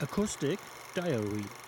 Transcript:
Acoustic Diary.